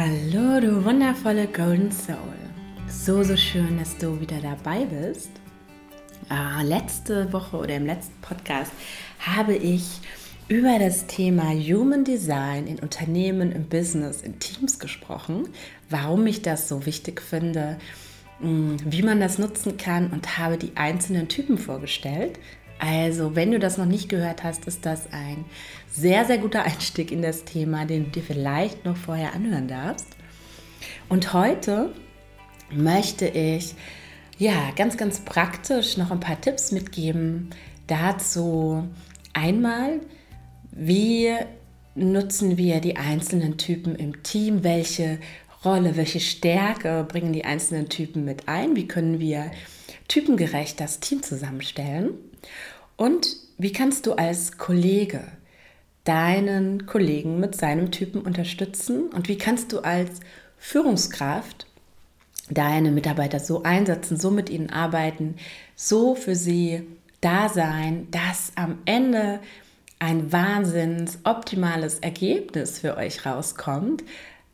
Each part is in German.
Hallo, du wundervolle Golden Soul. So, so schön, dass du wieder dabei bist. Ah, letzte Woche oder im letzten Podcast habe ich über das Thema Human Design in Unternehmen, im Business, in Teams gesprochen, warum ich das so wichtig finde, hm, wie man das nutzen kann und habe die einzelnen Typen vorgestellt. Also, wenn du das noch nicht gehört hast, ist das ein sehr, sehr guter Einstieg in das Thema, den du dir vielleicht noch vorher anhören darfst. Und heute möchte ich ja ganz, ganz praktisch noch ein paar Tipps mitgeben dazu. Einmal, wie nutzen wir die einzelnen Typen im Team? Welche Rolle, welche Stärke bringen die einzelnen Typen mit ein? Wie können wir typengerecht das Team zusammenstellen? Und wie kannst du als Kollege deinen Kollegen mit seinem Typen unterstützen? Und wie kannst du als Führungskraft deine Mitarbeiter so einsetzen, so mit ihnen arbeiten, so für sie da sein, dass am Ende ein wahnsinns optimales Ergebnis für euch rauskommt,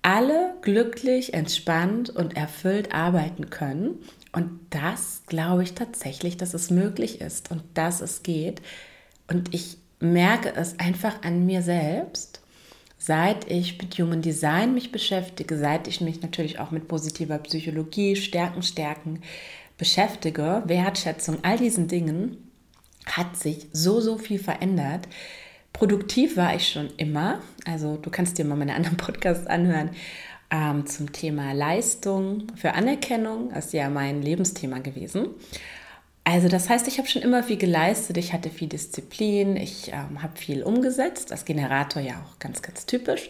alle glücklich, entspannt und erfüllt arbeiten können und das glaube ich tatsächlich, dass es möglich ist und dass es geht. Und ich merke es einfach an mir selbst, seit ich mit Human Design mich beschäftige, seit ich mich natürlich auch mit positiver Psychologie, Stärken, Stärken beschäftige, Wertschätzung, all diesen Dingen, hat sich so, so viel verändert. Produktiv war ich schon immer. Also du kannst dir mal meine anderen Podcasts anhören ähm, zum Thema Leistung für Anerkennung. Das ist ja mein Lebensthema gewesen. Also das heißt, ich habe schon immer viel geleistet, ich hatte viel Disziplin, ich ähm, habe viel umgesetzt, als Generator ja auch ganz, ganz typisch.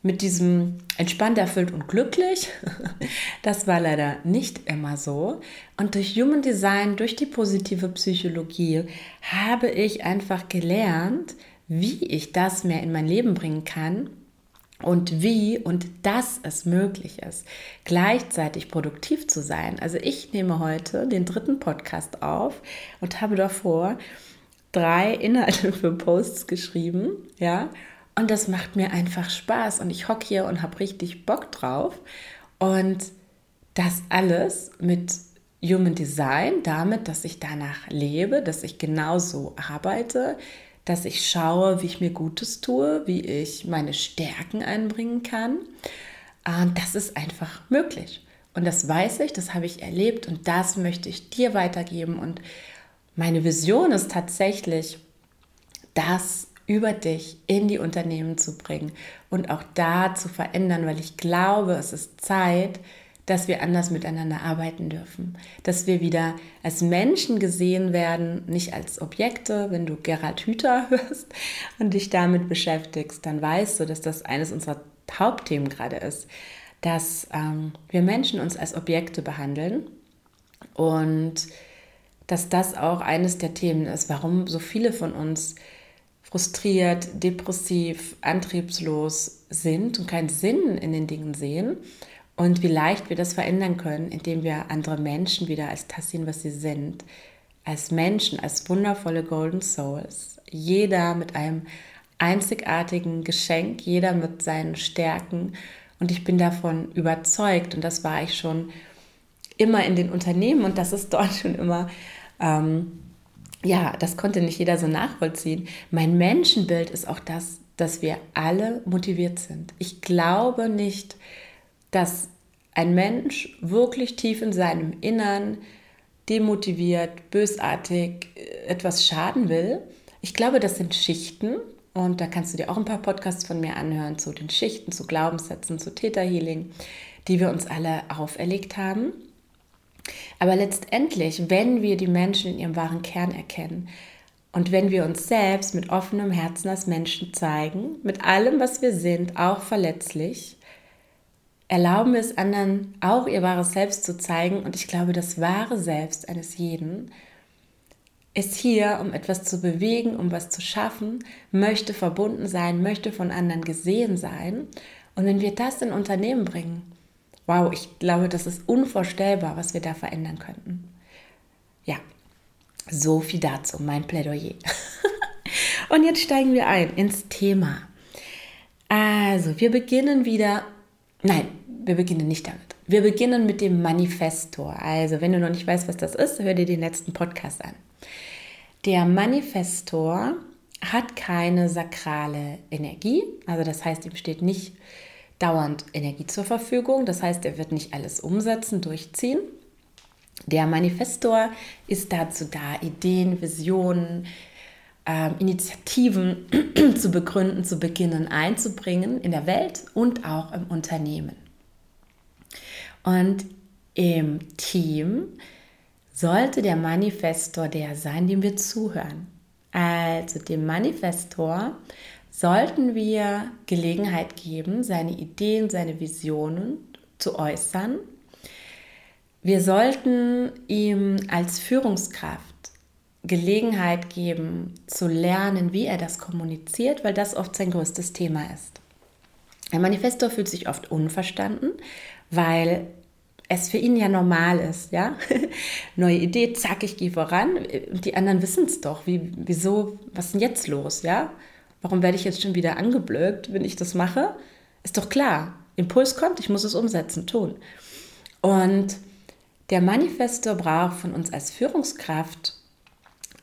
Mit diesem entspannt, erfüllt und glücklich, das war leider nicht immer so. Und durch Human Design, durch die positive Psychologie habe ich einfach gelernt, wie ich das mehr in mein Leben bringen kann und wie und dass es möglich ist, gleichzeitig produktiv zu sein. Also ich nehme heute den dritten Podcast auf und habe davor drei Inhalte für Posts geschrieben, ja, und das macht mir einfach Spaß und ich hocke hier und habe richtig Bock drauf und das alles mit Human Design, damit, dass ich danach lebe, dass ich genauso arbeite, dass ich schaue, wie ich mir Gutes tue, wie ich meine Stärken einbringen kann. Und das ist einfach möglich. Und das weiß ich, das habe ich erlebt und das möchte ich dir weitergeben. Und meine Vision ist tatsächlich, das über dich in die Unternehmen zu bringen und auch da zu verändern, weil ich glaube, es ist Zeit, dass wir anders miteinander arbeiten dürfen, dass wir wieder als Menschen gesehen werden, nicht als Objekte. Wenn du Gerhard Hüther hörst und dich damit beschäftigst, dann weißt du, dass das eines unserer Hauptthemen gerade ist, dass ähm, wir Menschen uns als Objekte behandeln und dass das auch eines der Themen ist, warum so viele von uns frustriert, depressiv, antriebslos sind und keinen Sinn in den Dingen sehen und wie leicht wir das verändern können, indem wir andere Menschen wieder als das sehen, was sie sind. Als Menschen, als wundervolle Golden Souls. Jeder mit einem einzigartigen Geschenk, jeder mit seinen Stärken. Und ich bin davon überzeugt, und das war ich schon immer in den Unternehmen und das ist dort schon immer, ähm, ja, das konnte nicht jeder so nachvollziehen. Mein Menschenbild ist auch das, dass wir alle motiviert sind. Ich glaube nicht, ein Mensch wirklich tief in seinem Innern demotiviert, bösartig äh, etwas schaden will. Ich glaube, das sind Schichten und da kannst du dir auch ein paar Podcasts von mir anhören zu den Schichten, zu Glaubenssätzen, zu Täterhealing, die wir uns alle auferlegt haben. Aber letztendlich, wenn wir die Menschen in ihrem wahren Kern erkennen und wenn wir uns selbst mit offenem Herzen als Menschen zeigen, mit allem, was wir sind, auch verletzlich, erlauben wir es anderen auch ihr wahres Selbst zu zeigen. Und ich glaube, das wahre Selbst eines jeden ist hier, um etwas zu bewegen, um was zu schaffen, möchte verbunden sein, möchte von anderen gesehen sein. Und wenn wir das in Unternehmen bringen, wow, ich glaube, das ist unvorstellbar, was wir da verändern könnten. Ja, so viel dazu, mein Plädoyer. Und jetzt steigen wir ein ins Thema. Also, wir beginnen wieder nein, wir beginnen nicht damit. Wir beginnen mit dem Manifestor. Also, wenn du noch nicht weißt, was das ist, hör dir den letzten Podcast an. Der Manifestor hat keine sakrale Energie, also das heißt, ihm steht nicht dauernd Energie zur Verfügung, das heißt, er wird nicht alles umsetzen, durchziehen. Der Manifestor ist dazu da, Ideen, Visionen, äh, Initiativen zu begründen, zu beginnen, einzubringen in der Welt und auch im Unternehmen. Und im Team sollte der Manifestor der sein, dem wir zuhören. Also dem Manifestor sollten wir Gelegenheit geben, seine Ideen, seine Visionen zu äußern. Wir sollten ihm als Führungskraft Gelegenheit geben, zu lernen, wie er das kommuniziert, weil das oft sein größtes Thema ist. Ein Manifestor fühlt sich oft unverstanden, weil es für ihn ja normal ist, ja. Neue Idee, zack, ich gehe voran. Die anderen wissen es doch. Wie, wieso, was ist denn jetzt los, ja? Warum werde ich jetzt schon wieder angeblökt, wenn ich das mache? Ist doch klar. Impuls kommt, ich muss es umsetzen, tun. Und der Manifestor braucht von uns als Führungskraft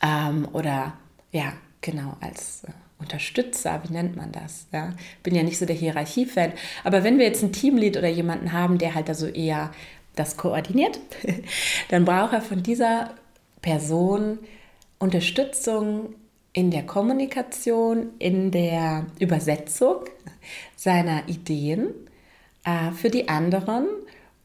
ähm, oder ja, genau, als äh, Unterstützer, wie nennt man das? Ja? Bin ja nicht so der Hierarchie-Fan. Aber wenn wir jetzt ein Teamlead oder jemanden haben, der halt also eher das koordiniert, dann braucht er von dieser Person Unterstützung in der Kommunikation, in der Übersetzung seiner Ideen äh, für die anderen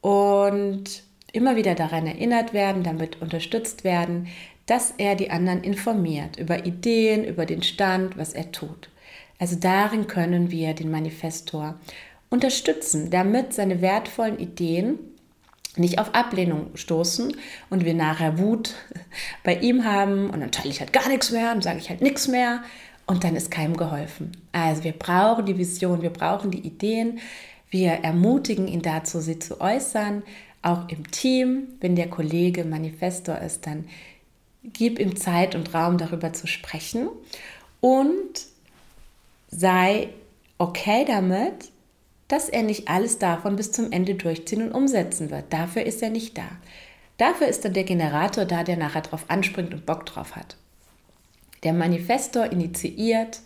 und immer wieder daran erinnert werden, damit unterstützt werden, dass er die anderen informiert über Ideen, über den Stand, was er tut. Also darin können wir den Manifestor unterstützen, damit seine wertvollen Ideen nicht auf Ablehnung stoßen und wir nachher Wut bei ihm haben und dann teile ich halt gar nichts mehr und sage ich halt nichts mehr und dann ist keinem geholfen. Also wir brauchen die Vision, wir brauchen die Ideen, wir ermutigen ihn dazu, sie zu äußern, auch im Team, wenn der Kollege Manifestor ist, dann gib ihm Zeit und Raum, darüber zu sprechen und sei okay damit, dass er nicht alles davon bis zum Ende durchziehen und umsetzen wird. Dafür ist er nicht da. Dafür ist dann der Generator da, der nachher drauf anspringt und Bock drauf hat. Der Manifestor initiiert,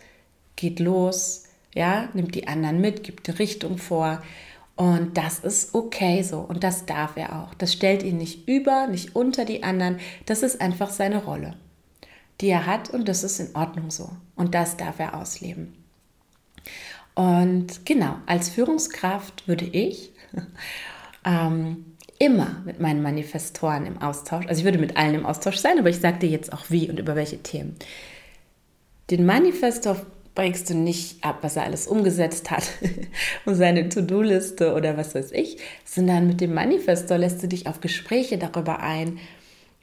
geht los, ja, nimmt die anderen mit, gibt die Richtung vor und das ist okay so und das darf er auch. Das stellt ihn nicht über, nicht unter die anderen. Das ist einfach seine Rolle, die er hat und das ist in Ordnung so. Und das darf er ausleben. Und genau, als Führungskraft würde ich ähm, immer mit meinen Manifestoren im Austausch, also ich würde mit allen im Austausch sein, aber ich sage dir jetzt auch wie und über welche Themen. Den Manifestor bringst du nicht ab, was er alles umgesetzt hat und seine To-Do-Liste oder was weiß ich, sondern mit dem Manifestor lässt du dich auf Gespräche darüber ein,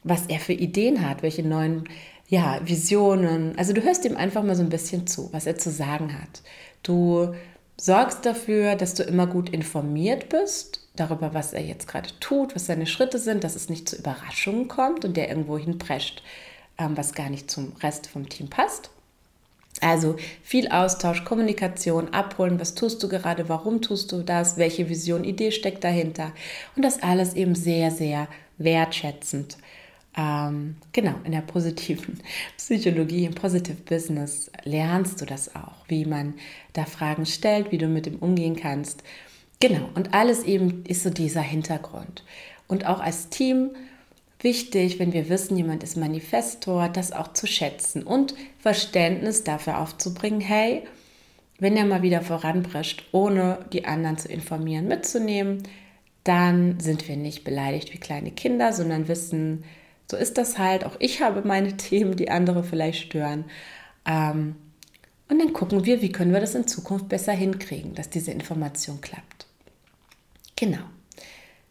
was er für Ideen hat, welche neuen ja, Visionen. Also du hörst ihm einfach mal so ein bisschen zu, was er zu sagen hat. Du sorgst dafür, dass du immer gut informiert bist darüber, was er jetzt gerade tut, was seine Schritte sind, dass es nicht zu Überraschungen kommt und der irgendwo hinprescht, ähm, was gar nicht zum Rest vom Team passt. Also viel Austausch, Kommunikation, abholen, was tust du gerade, warum tust du das, welche Vision, Idee steckt dahinter. Und das alles eben sehr, sehr wertschätzend. Ähm, genau, in der positiven Psychologie, im Positive Business lernst du das auch, wie man da Fragen stellt, wie du mit dem umgehen kannst. Genau, und alles eben ist so dieser Hintergrund. Und auch als Team wichtig, wenn wir wissen, jemand ist Manifestor, das auch zu schätzen und Verständnis dafür aufzubringen, hey, wenn er mal wieder voranprescht, ohne die anderen zu informieren, mitzunehmen, dann sind wir nicht beleidigt wie kleine Kinder, sondern wissen, so ist das halt. Auch ich habe meine Themen, die andere vielleicht stören. Ähm, und dann gucken wir, wie können wir das in Zukunft besser hinkriegen, dass diese Information klappt. Genau.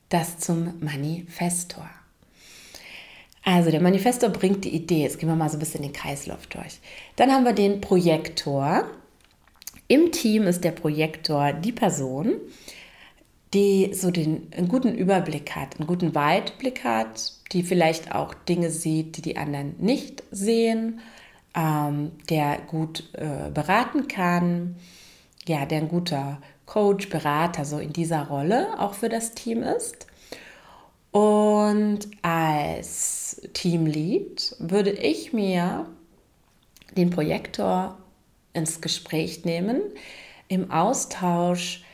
Das zum Manifestor. Also der Manifestor bringt die Idee. Jetzt gehen wir mal so ein bisschen den Kreislauf durch. Dann haben wir den Projektor. Im Team ist der Projektor die Person, die so den, einen guten Überblick hat, einen guten Weitblick hat, die vielleicht auch Dinge sieht, die die anderen nicht sehen, ähm, der gut äh, beraten kann, ja, der ein guter Coach, Berater so in dieser Rolle auch für das Team ist. Und als Teamlead würde ich mir den Projektor ins Gespräch nehmen, im Austausch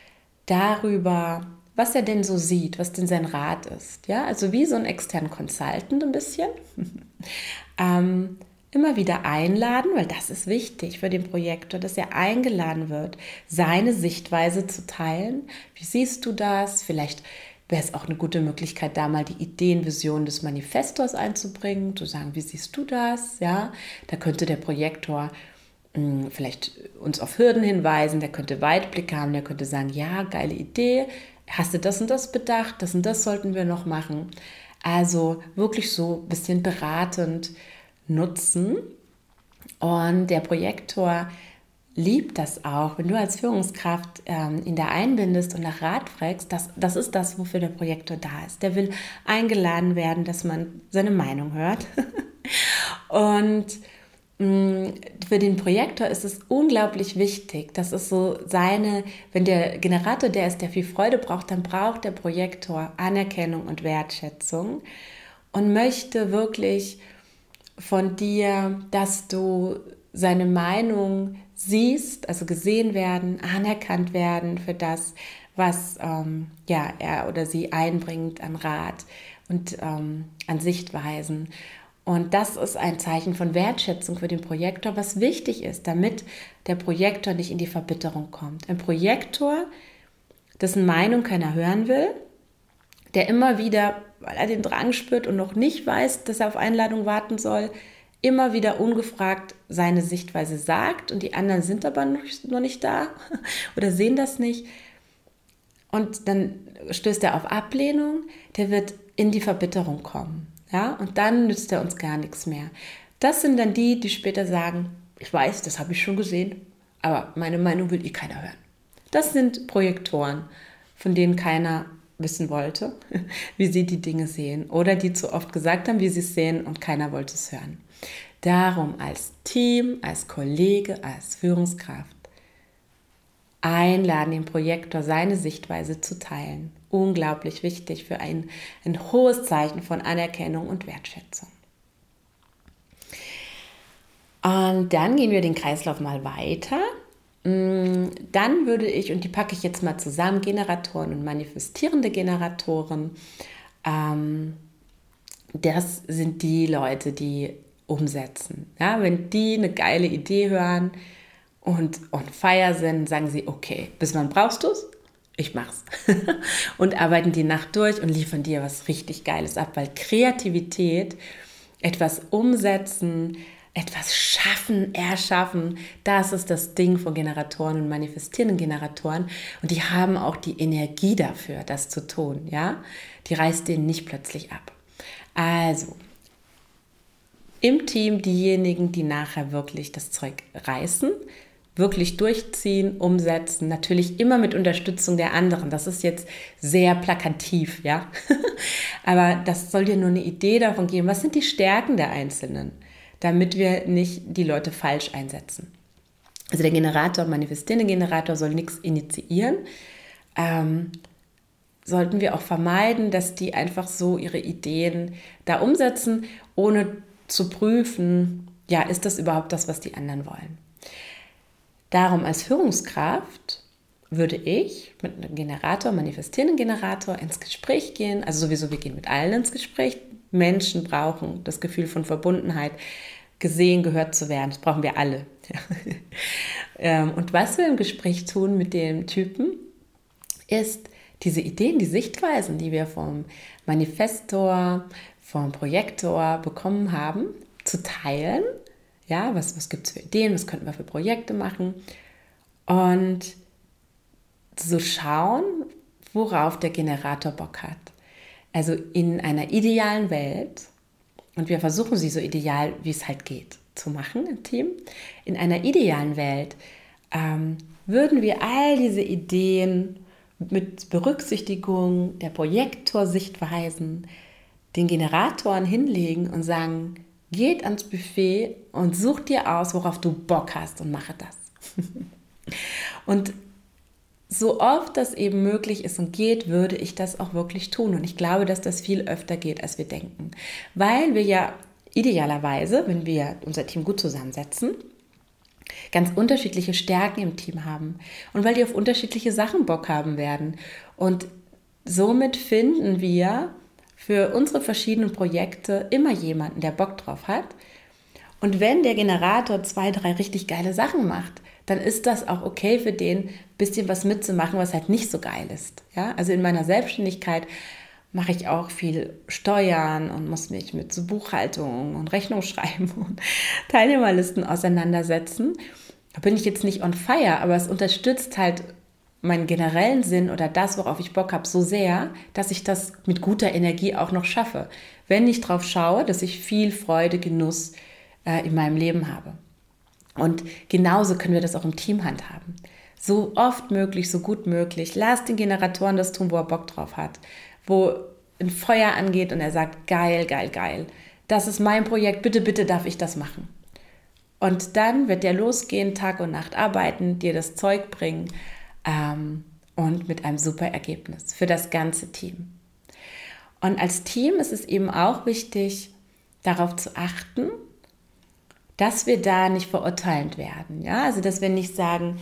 darüber, was er denn so sieht, was denn sein Rat ist. Ja, also wie so ein externen Consultant ein bisschen. ähm, immer wieder einladen, weil das ist wichtig für den Projektor, dass er eingeladen wird, seine Sichtweise zu teilen. Wie siehst du das? Vielleicht wäre es auch eine gute Möglichkeit, da mal die Ideen, Visionen des Manifestors einzubringen, zu sagen, wie siehst du das? Ja, da könnte der Projektor mh, hm, vielleicht uns auf Hürden hinweisen, der könnte Weitblick haben, der könnte sagen, ja, geile Idee, hast du das und das bedacht, das und das sollten wir noch machen. Also wirklich so ein bisschen beratend nutzen. Und der Projektor liebt das auch, wenn du als Führungskraft ähm, ihn da einbindest und nach Rat fragst, das, das ist das, wofür der Projektor da ist. Der will eingeladen werden, dass man seine Meinung hört. und mh, mm, für den Projektor ist es unglaublich wichtig, das ist so seine, wenn der Generator der ist, der viel Freude braucht, dann braucht der Projektor Anerkennung und Wertschätzung und möchte wirklich von dir, dass du seine Meinung siehst, also gesehen werden, anerkannt werden für das, was ähm, ja, er oder sie einbringt an Rat und ähm, an Sichtweisen. Und das ist ein Zeichen von Wertschätzung für den Projektor, was wichtig ist, damit der Projektor nicht in die Verbitterung kommt. Ein Projektor, dessen Meinung keiner hören will, der immer wieder, weil er den Drang spürt und noch nicht weiß, dass er auf Einladung warten soll, immer wieder ungefragt seine Sichtweise sagt und die anderen sind aber noch, nicht da oder sehen das nicht. Und dann stößt er auf Ablehnung, der wird in die Verbitterung kommen. Ja? Und dann nützt er uns gar nichts mehr. Das sind dann die, die später sagen, ich weiß, das habe ich schon gesehen, aber meine Meinung will eh keiner hören. Das sind Projektoren, von denen keiner wissen wollte, wie sie die Dinge sehen oder die zu oft gesagt haben, wie sie es sehen und keiner wollte es hören. Darum als Team, als Kollege, als Führungskraft einladen, den Projektor seine Sichtweise zu teilen. Unglaublich wichtig für ein, ein hohes Zeichen von Anerkennung und Wertschätzung. Und dann gehen wir den Kreislauf mal weiter dann würde ich, und die packe ich jetzt mal zusammen, Generatoren und manifestierende Generatoren. Ähm, das sind die Leute, die umsetzen. Ja, wenn die eine geile Idee hören und on fire sind, sagen sie, okay, bis wann brauchst du es? Ich mach's. und arbeiten die Nacht durch und liefern dir was richtig Geiles ab, weil Kreativität, etwas umsetzen, etwas schaffen, erschaffen, das ist das Ding von Generatoren und manifestierenden Generatoren. Und die haben auch die Energie dafür, das zu tun. Ja, die reißt denen nicht plötzlich ab. Also im Team diejenigen, die nachher wirklich das Zeug reißen, wirklich durchziehen, umsetzen, natürlich immer mit Unterstützung der anderen. Das ist jetzt sehr plakativ, ja. Aber das soll dir nur eine Idee davon geben, was sind die Stärken der Einzelnen damit wir nicht die Leute falsch einsetzen. Also der Generator, manifestierende Generator soll nichts initiieren. Ähm, sollten wir auch vermeiden, dass die einfach so ihre Ideen da umsetzen, ohne zu prüfen, ja, ist das überhaupt das, was die anderen wollen. Darum als Führungskraft würde ich mit einem Generator, manifestierenden Generator ins Gespräch gehen. Also sowieso, wir gehen mit allen ins Gespräch. Menschen brauchen das Gefühl von Verbundenheit, gesehen, gehört zu werden. Das brauchen wir alle. Ähm, und was wir im Gespräch tun mit dem Typen, ist diese Ideen, die Sichtweisen, die wir vom Manifestor, vom Projektor bekommen haben, zu teilen. Ja, was, was gibt es für Ideen, was könnten wir für Projekte machen? Und zu schauen, worauf der Generator Bock hat. Also in einer idealen Welt und wir versuchen sie so ideal, wie es halt geht, zu machen im Team. In einer idealen Welt ähm, würden wir all diese Ideen mit Berücksichtigung der Projektorsichtweisen den Generatoren hinlegen und sagen, geht ans Buffet und such dir aus, worauf du Bock hast und mache das. und so oft das eben möglich ist und geht, würde ich das auch wirklich tun. Und ich glaube, dass das viel öfter geht, als wir denken. Weil wir ja idealerweise, wenn wir unser Team gut zusammensetzen, ganz unterschiedliche Stärken im Team haben und weil die auf unterschiedliche Sachen Bock haben werden. Und somit finden wir für unsere verschiedenen Projekte immer jemanden, der Bock drauf hat. Und wenn der Generator zwei, drei richtig geile Sachen macht, dann ist das auch okay für den, bisschen was mitzumachen, was halt nicht so geil ist. Ja? Also in meiner Selbstständigkeit mache ich auch viel Steuern und muss mich mit so Buchhaltung und Rechnungsschreiben und Teilnehmerlisten auseinandersetzen. Da bin ich jetzt nicht on fire, aber es unterstützt halt meinen generellen Sinn oder das, worauf ich Bock habe, so sehr, dass ich das mit guter Energie auch noch schaffe. Wenn ich darauf schaue, dass ich viel Freude, Genuss äh, in meinem Leben habe. Und genauso können wir das auch im Team handhaben. So oft möglich, so gut möglich. Lass den Generatoren das tun, wo er Bock drauf hat. Wo ein Feuer angeht und er sagt, geil, geil, geil. Das ist mein Projekt, bitte, bitte darf ich das machen. Und dann wird der losgehen, Tag und Nacht arbeiten, dir das Zeug bringen ähm, und mit einem super Ergebnis für das ganze Team. Und als Team ist es eben auch wichtig, darauf zu achten, dass wir da nicht verurteilend werden. Ja? Also, dass wir nicht sagen,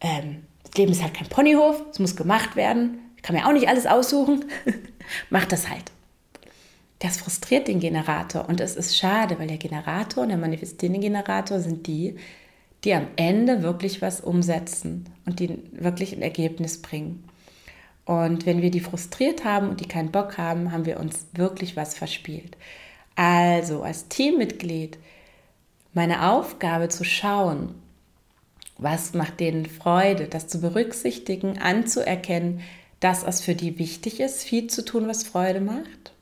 ähm, das Leben ist halt kein Ponyhof, es muss gemacht werden, ich kann mir auch nicht alles aussuchen, mach das halt. Das frustriert den Generator und es ist schade, weil der Generator und der manifestierende Generator sind die, die am Ende wirklich was umsetzen und die wirklich ein Ergebnis bringen. Und wenn wir die frustriert haben und die keinen Bock haben, haben wir uns wirklich was verspielt. Also als Teammitglied meine Aufgabe zu schauen, was macht denen Freude, das zu berücksichtigen, anzuerkennen, dass es für die wichtig ist, viel zu tun, was Freude macht.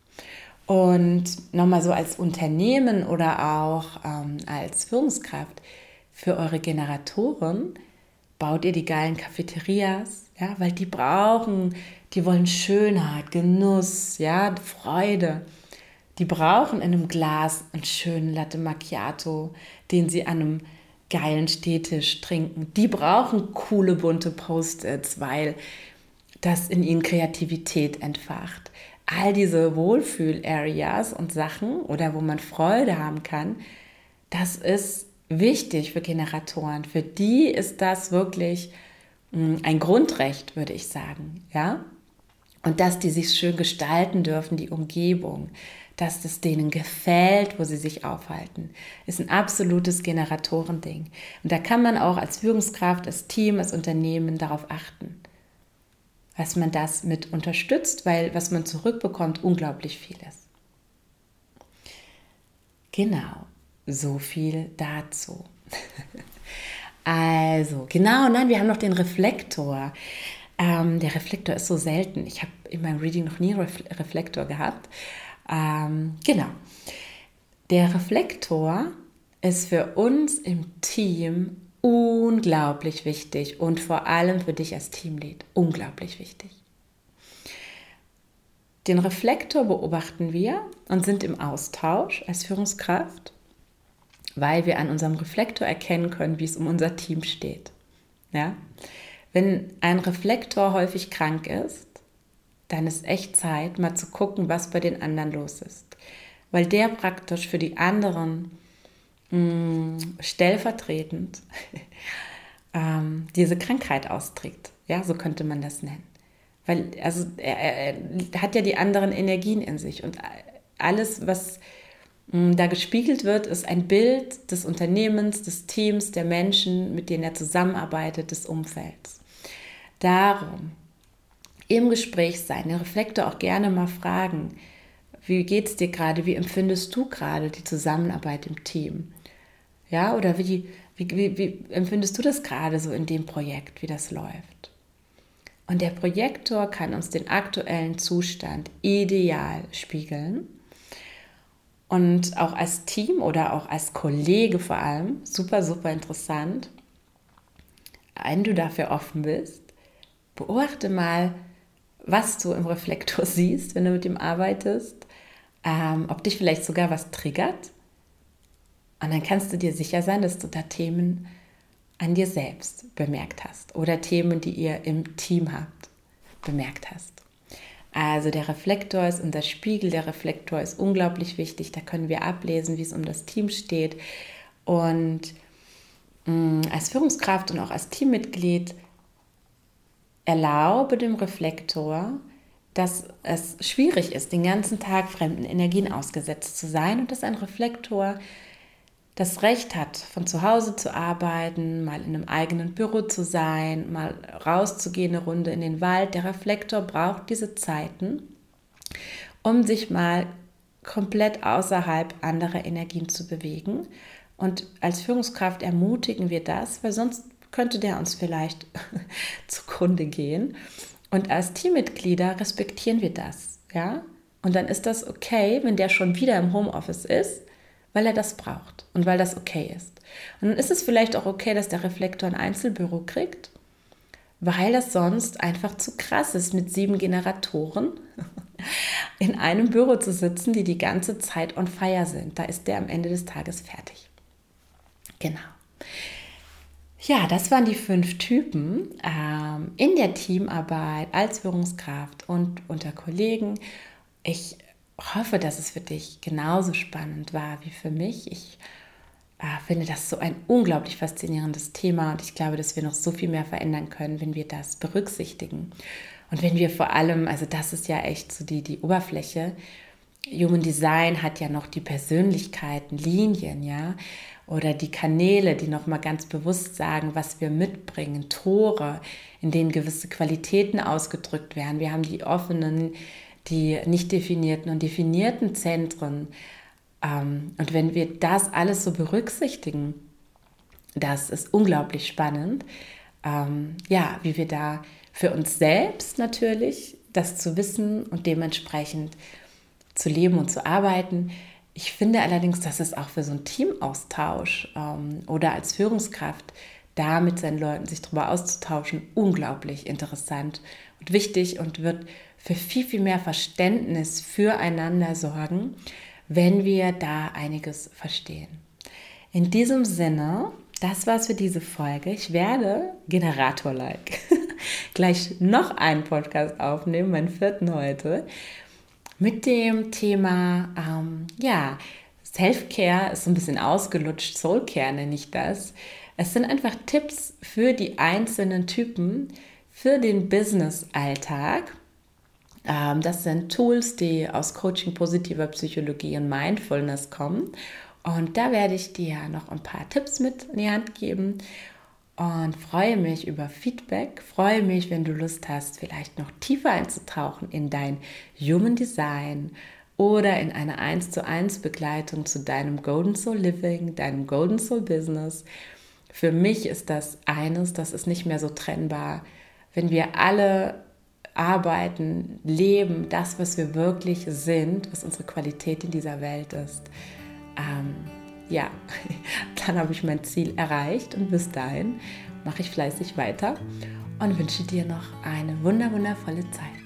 Und nochmal so als Unternehmen oder auch ähm, als Führungskraft für eure Generatoren baut ihr die geilen Cafeterias, ja, weil die brauchen, die wollen Schönheit, Genuss, ja, Freude. Die brauchen in einem Glas einen schönen Latte Macchiato, den sie an einem geilen Stehtisch trinken. Die brauchen coole bunte Post-its, weil das in ihnen Kreativität entfacht. All diese Wohlfühl-Areas und Sachen oder wo man Freude haben kann, das ist wichtig für Generatoren. Für die ist das wirklich hm, ein Grundrecht, würde ich sagen, ja. Und dass die sich schön gestalten dürfen, die Umgebung, dass es denen gefällt, wo sie sich aufhalten, ist ein absolutes Generatoren-Ding. Und da kann man auch als Führungskraft, als Team, als Unternehmen darauf achten, dass man das mit unterstützt, weil was man zurückbekommt, unglaublich viel ist. Genau, so viel dazu. also, genau, nein, wir haben noch den Reflektor. Ähm, der Reflektor ist so selten. Ich habe in meinem Reading noch nie Reflektor gehabt. Ähm, genau. Der Reflektor ist für uns im Team unglaublich wichtig und vor allem für dich als Teamlead unglaublich wichtig. Den Reflektor beobachten wir und sind im Austausch als Führungskraft, weil wir an unserem Reflektor erkennen können, wie es um unser Team steht. Ja? Wenn ein Reflektor häufig krank ist, dann ist echt Zeit, mal zu gucken, was bei den anderen los ist. Weil der praktisch für die anderen mh, mm, stellvertretend ähm, diese Krankheit austrägt. Ja, so könnte man das nennen. Weil also, er, er, hat ja die anderen Energien in sich und alles, was mh, mm, da gespiegelt wird, ist ein Bild des Unternehmens, des Teams, der Menschen, mit denen er zusammenarbeitet, des Umfelds. Darum im Gespräch sein, den Reflektor auch gerne mal fragen, wie geht es dir gerade, wie empfindest du gerade die Zusammenarbeit im Team? Ja, oder wie, wie, wie, wie empfindest du das gerade so in dem Projekt, wie das läuft? Und der Projektor kann uns den aktuellen Zustand ideal spiegeln. Und auch als Team oder auch als Kollege vor allem, super, super interessant, wenn du dafür offen bist, beobachte mal, was du im Reflektor siehst, wenn du mit ihm arbeitest, ähm, ob dich vielleicht sogar was triggert. Und dann kannst du dir sicher sein, dass du da Themen an dir selbst bemerkt hast oder Themen, die ihr im Team habt, bemerkt hast. Also der Reflektor ist unser Spiegel, der Reflektor ist unglaublich wichtig, da können wir ablesen, wie es um das Team steht. Und mh, mm, als Führungskraft und auch als Teammitglied erlaube dem Reflektor, dass es schwierig ist, den ganzen Tag fremden Energien ausgesetzt zu sein und dass ein Reflektor das Recht hat, von zu Hause zu arbeiten, mal in einem eigenen Büro zu sein, mal rauszugehen, eine Runde in den Wald. Der Reflektor braucht diese Zeiten, um sich mal komplett außerhalb anderer Energien zu bewegen. Und als Führungskraft ermutigen wir das, weil sonst könnte der uns vielleicht zugrunde gehen. Und als Teammitglieder respektieren wir das, ja? Und dann ist das okay, wenn der schon wieder im Homeoffice ist weil er das braucht und weil das okay ist. Und dann ist es vielleicht auch okay, dass der Reflektor ein Einzelbüro kriegt, weil das sonst einfach zu krass ist, mit sieben Generatoren in einem Büro zu sitzen, die die ganze Zeit on fire sind. Da ist der am Ende des Tages fertig. Genau. Ja, das waren die fünf Typen ähm, in der Teamarbeit als Führungskraft und unter Kollegen. Ich hoffe, dass es für dich genauso spannend war wie für mich. Ich äh, finde das so ein unglaublich faszinierendes Thema und ich glaube, dass wir noch so viel mehr verändern können, wenn wir das berücksichtigen. Und wenn wir vor allem, also das ist ja echt so die, die Oberfläche, Human Design hat ja noch die Persönlichkeiten, Linien, ja, oder die Kanäle, die nochmal ganz bewusst sagen, was wir mitbringen, Tore, in denen gewisse Qualitäten ausgedrückt werden. Wir haben die offenen die nicht definierten und definierten Zentren. Ähm, und wenn wir das alles so berücksichtigen, das ist unglaublich spannend. Ähm, ja, wie wir da für uns selbst natürlich das zu wissen und dementsprechend zu leben und zu arbeiten. Ich finde allerdings, dass es auch für so einen Teamaustausch ähm, oder als Führungskraft da mit seinen Leuten sich darüber auszutauschen, unglaublich interessant und wichtig und wird für viel, viel mehr Verständnis füreinander sorgen, wenn wir da einiges verstehen. In diesem Sinne, das war's für diese Folge. Ich werde Generator-like gleich noch einen Podcast aufnehmen, meinen vierten heute, mit dem Thema, ähm, ja, Self-Care ist ein bisschen ausgelutscht, Soul-Care nenne ich das. Es sind einfach Tipps für die einzelnen Typen, für den Business-Alltag ähm, das sind Tools, die aus Coaching positiver Psychologie und Mindfulness kommen. Und da werde ich dir noch ein paar Tipps mit in die Hand geben und freue mich über Feedback. Freue mich, wenn du Lust hast, vielleicht noch tiefer einzutauchen in dein Human Design oder in eine 1 zu 1 Begleitung zu deinem Golden Soul Living, deinem Golden Soul Business. Für mich ist das eines, das ist nicht mehr so trennbar. Wenn wir alle arbeiten, leben, das, was wir wirklich sind, was unsere Qualität in dieser Welt ist. Ähm, ja, dann habe ich mein Ziel erreicht und bis dahin mache ich fleißig weiter und wünsche dir noch eine wunderwundervolle Zeit.